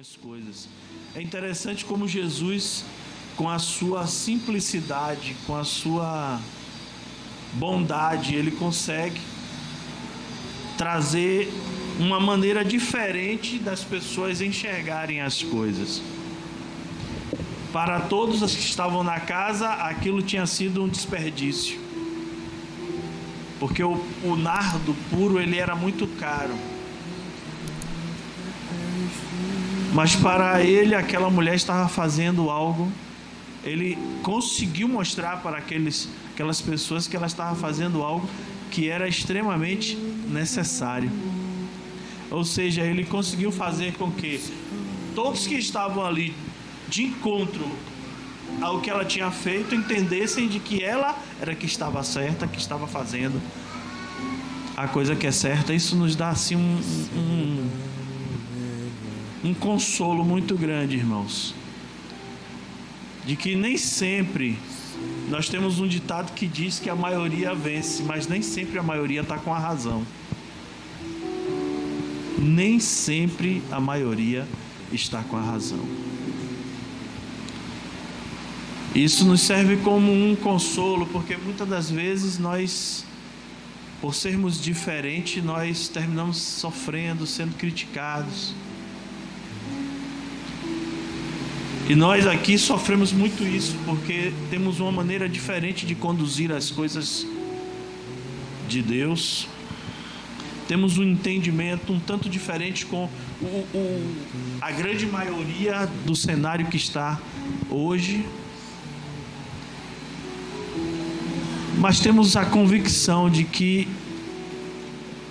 algumas coisas. É interessante como Jesus, com a sua simplicidade, com a sua bondade, ele consegue trazer uma maneira diferente das pessoas enxergarem as coisas. Para todos os que estavam na casa, aquilo tinha sido um desperdício. Porque o, o nardo puro ele era muito caro. Mas para ele, aquela mulher estava fazendo algo. Ele conseguiu mostrar para aqueles, aquelas pessoas que ela estava fazendo algo que era extremamente necessário. Ou seja, ele conseguiu fazer com que todos que estavam ali de encontro ao que ela tinha feito entendessem de que ela era que estava certa, que estava fazendo a coisa que é certa. Isso nos dá assim um, um, um consolo muito grande, irmãos. De que nem sempre nós temos um ditado que diz que a maioria vence, mas nem sempre a maioria está com a razão. Nem sempre a maioria está com a razão. Isso nos serve como um consolo, porque muitas das vezes nós, por sermos diferentes, nós terminamos sofrendo, sendo criticados. E nós aqui sofremos muito isso, porque temos uma maneira diferente de conduzir as coisas de Deus. Temos um entendimento um tanto diferente com o, o, a grande maioria do cenário que está hoje. Mas temos a convicção de que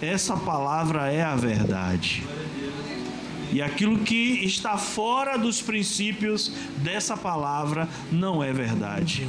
essa palavra é a verdade. E aquilo que está fora dos princípios dessa palavra não é verdade.